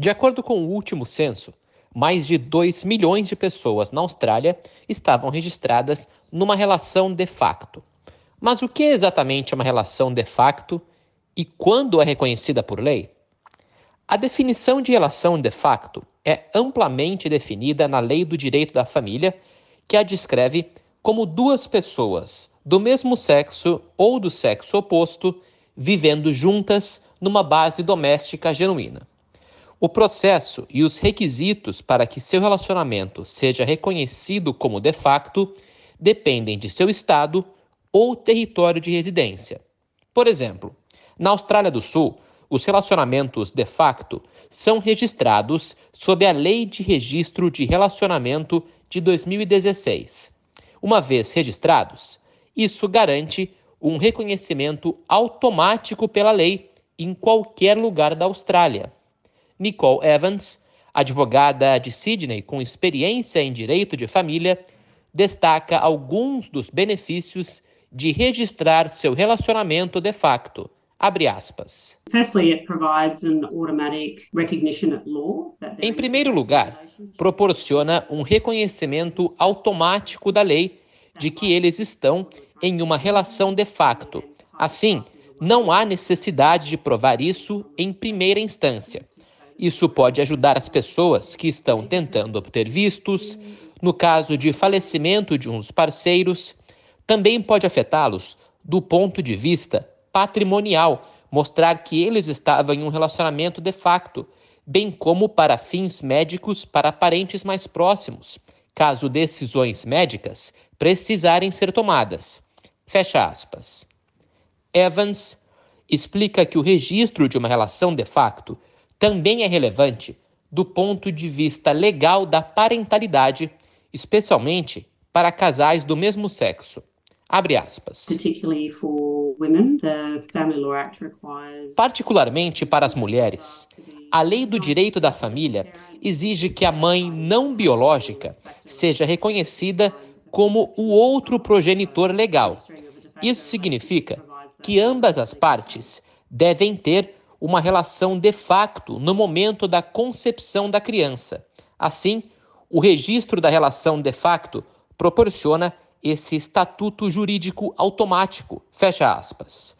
De acordo com o último censo, mais de 2 milhões de pessoas na Austrália estavam registradas numa relação de facto. Mas o que é exatamente uma relação de facto e quando é reconhecida por lei? A definição de relação de facto é amplamente definida na Lei do Direito da Família, que a descreve como duas pessoas do mesmo sexo ou do sexo oposto vivendo juntas numa base doméstica genuína. O processo e os requisitos para que seu relacionamento seja reconhecido como de facto dependem de seu estado ou território de residência. Por exemplo, na Austrália do Sul, os relacionamentos de facto são registrados sob a Lei de Registro de Relacionamento de 2016. Uma vez registrados, isso garante um reconhecimento automático pela lei em qualquer lugar da Austrália. Nicole Evans, advogada de Sydney com experiência em direito de família, destaca alguns dos benefícios de registrar seu relacionamento de facto. Abre aspas. Em primeiro lugar, proporciona um reconhecimento automático da lei de que eles estão em uma relação de facto. Assim, não há necessidade de provar isso em primeira instância. Isso pode ajudar as pessoas que estão tentando obter vistos, no caso de falecimento de uns parceiros, também pode afetá-los do ponto de vista patrimonial, mostrar que eles estavam em um relacionamento de facto, bem como para fins médicos para parentes mais próximos, caso decisões médicas precisarem ser tomadas. Fecha aspas. Evans explica que o registro de uma relação de facto também é relevante do ponto de vista legal da parentalidade, especialmente para casais do mesmo sexo. Abre aspas. Particularmente para as mulheres, a lei do direito da família exige que a mãe não biológica seja reconhecida como o outro progenitor legal. Isso significa que ambas as partes devem ter uma relação de facto no momento da concepção da criança. Assim, o registro da relação de facto proporciona esse estatuto jurídico automático. Fecha aspas.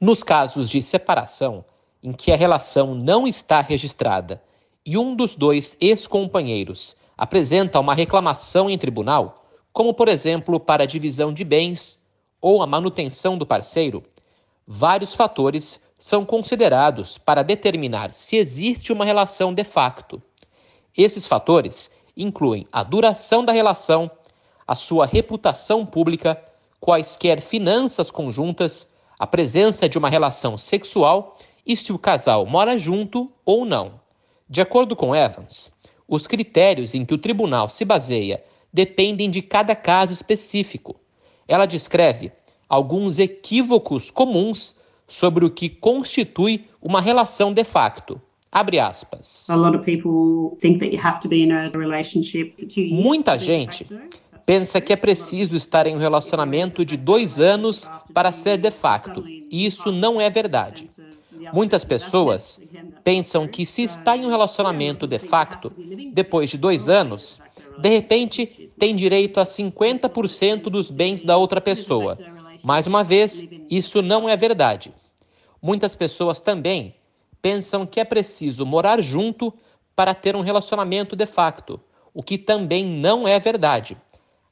Nos casos de separação, em que a relação não está registrada e um dos dois ex-companheiros apresenta uma reclamação em tribunal, como por exemplo para a divisão de bens ou a manutenção do parceiro, vários fatores são considerados para determinar se existe uma relação de facto. Esses fatores incluem a duração da relação, a sua reputação pública, quaisquer finanças conjuntas, a presença de uma relação sexual e se o casal mora junto ou não. De acordo com Evans, os critérios em que o tribunal se baseia dependem de cada caso específico. Ela descreve alguns equívocos comuns sobre o que constitui uma relação de facto. Abre aspas. Muita gente pensa que é preciso estar em um relacionamento de dois anos para ser de facto, e isso não é verdade. Muitas pessoas pensam que se está em um relacionamento de facto, depois de dois anos, de repente tem direito a 50% dos bens da outra pessoa. Mais uma vez, isso não é verdade. Muitas pessoas também pensam que é preciso morar junto para ter um relacionamento de facto, o que também não é verdade.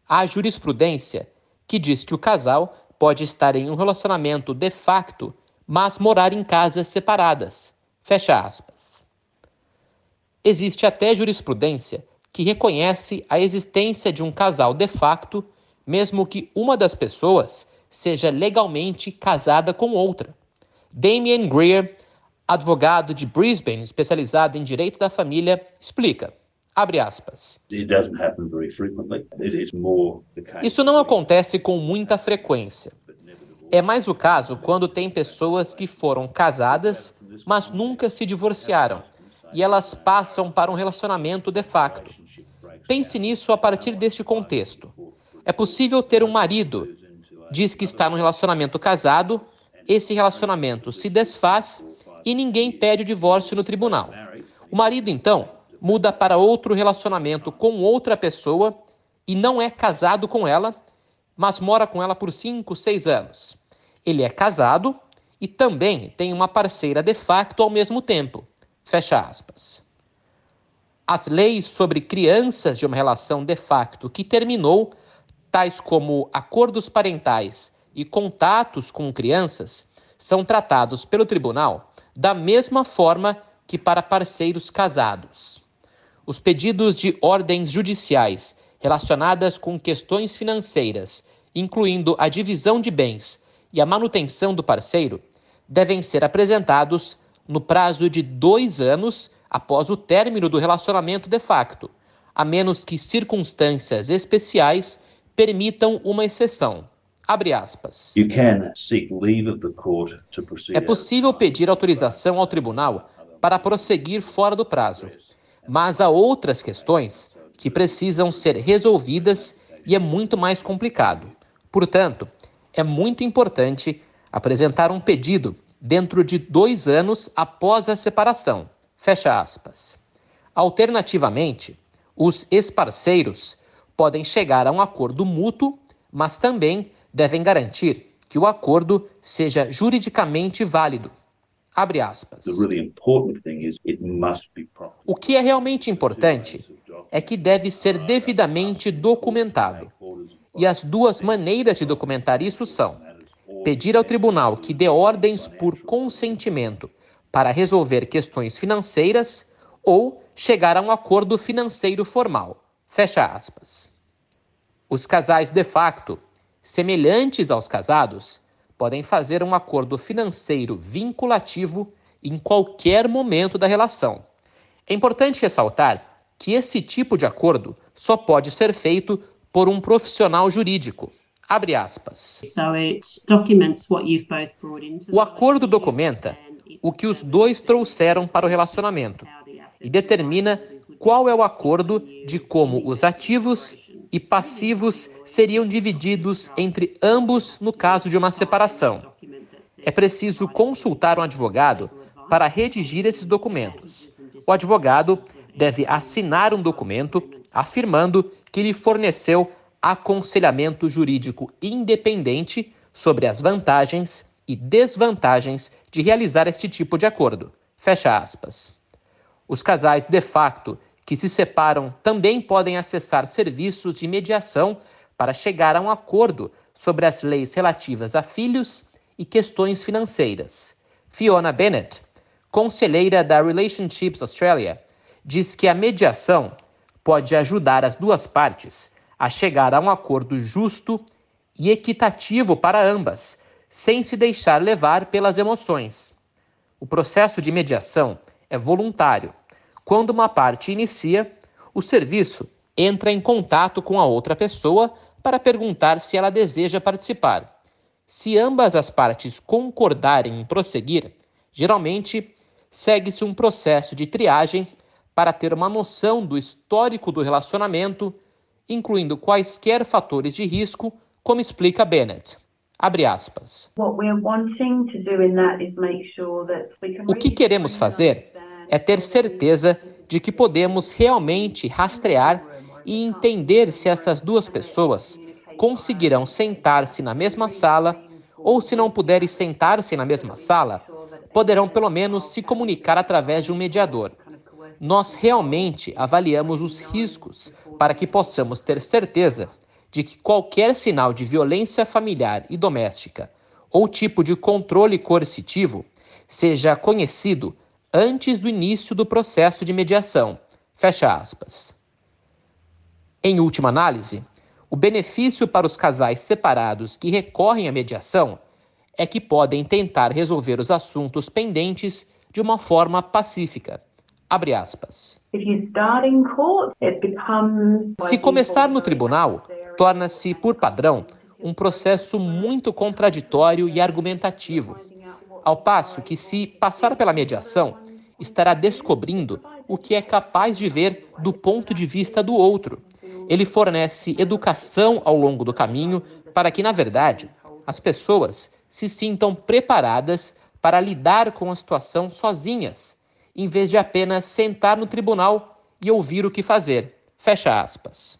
Há jurisprudência que diz que o casal pode estar em um relacionamento de facto, mas morar em casas separadas. Fecha aspas. Existe até jurisprudência que reconhece a existência de um casal de facto, mesmo que uma das pessoas seja legalmente casada com outra. Damien Greer, advogado de Brisbane, especializado em direito da família, explica. Abre aspas. Isso não acontece com muita frequência. É mais o caso quando tem pessoas que foram casadas, mas nunca se divorciaram, e elas passam para um relacionamento de facto. Pense nisso a partir deste contexto. É possível ter um marido, diz que está num relacionamento casado, esse relacionamento se desfaz e ninguém pede o divórcio no tribunal. O marido, então, muda para outro relacionamento com outra pessoa e não é casado com ela, mas mora com ela por 5, 6 anos. Ele é casado e também tem uma parceira de facto ao mesmo tempo. Fecha aspas. As leis sobre crianças de uma relação de facto que terminou, tais como acordos parentais e contatos com crianças, são tratados pelo tribunal da mesma forma que para parceiros casados. Os pedidos de ordens judiciais relacionadas com questões financeiras, incluindo a divisão de bens e a manutenção do parceiro, devem ser apresentados no prazo de dois anos após o término do relacionamento de facto, a menos que circunstâncias especiais permitam uma exceção. Abre aspas. É possível pedir autorização ao tribunal para prosseguir fora do prazo, mas há outras questões que precisam ser resolvidas e é muito mais complicado. Portanto, é muito importante apresentar um pedido dentro de dois anos após a separação. Fecha aspas. Alternativamente, os ex-parceiros podem chegar a um acordo mútuo, mas também devem garantir que o acordo seja juridicamente válido. Abre aspas. O que é realmente importante é que deve ser devidamente documentado. E as duas maneiras de documentar isso são: pedir ao tribunal que dê ordens por consentimento para resolver questões financeiras ou chegar a um acordo financeiro formal. Fecha aspas. Os casais de facto, semelhantes aos casados, podem fazer um acordo financeiro vinculativo em qualquer momento da relação. É importante ressaltar que esse tipo de acordo só pode ser feito por um profissional jurídico. Abre aspas. O acordo documenta o que os dois trouxeram para o relacionamento e determina qual é o acordo de como os ativos e passivos seriam divididos entre ambos no caso de uma separação. É preciso consultar um advogado para redigir esses documentos. O advogado deve assinar um documento afirmando que lhe forneceu aconselhamento jurídico independente sobre as vantagens e desvantagens de realizar este tipo de acordo. Fecha aspas. Os casais de facto que se separam também podem acessar serviços de mediação para chegar a um acordo sobre as leis relativas a filhos e questões financeiras. Fiona Bennett, conselheira da Relationships Australia, diz que a mediação pode ajudar as duas partes a chegar a um acordo justo e equitativo para ambas, sem se deixar levar pelas emoções. O processo de mediação é voluntário. Quando uma parte inicia, o serviço entra em contato com a outra pessoa para perguntar se ela deseja participar. Se ambas as partes concordarem em prosseguir, geralmente segue-se um processo de triagem para ter uma noção do histórico do relacionamento, incluindo quaisquer fatores de risco, como explica Bennett. Abre aspas. O que queremos fazer é ter certeza de que podemos realmente rastrear e entender se essas duas pessoas conseguirão sentar-se na mesma sala ou, se não puderem sentar-se na mesma sala, poderão pelo menos se comunicar através de um mediador. Nós realmente avaliamos os riscos para que possamos ter certeza de que qualquer sinal de violência familiar e doméstica ou tipo de controle coercitivo seja conhecido antes do início do processo de mediação. Fecha aspas. Em última análise, o benefício para os casais separados que recorrem à mediação é que podem tentar resolver os assuntos pendentes de uma forma pacífica Abre aspas. Se começar no tribunal, torna-se, por padrão, um processo muito contraditório e argumentativo, ao passo que, se passar pela mediação, estará descobrindo o que é capaz de ver do ponto de vista do outro. Ele fornece educação ao longo do caminho para que, na verdade, as pessoas se sintam preparadas para lidar com a situação sozinhas em vez de apenas sentar no tribunal e ouvir o que fazer. Fecha aspas.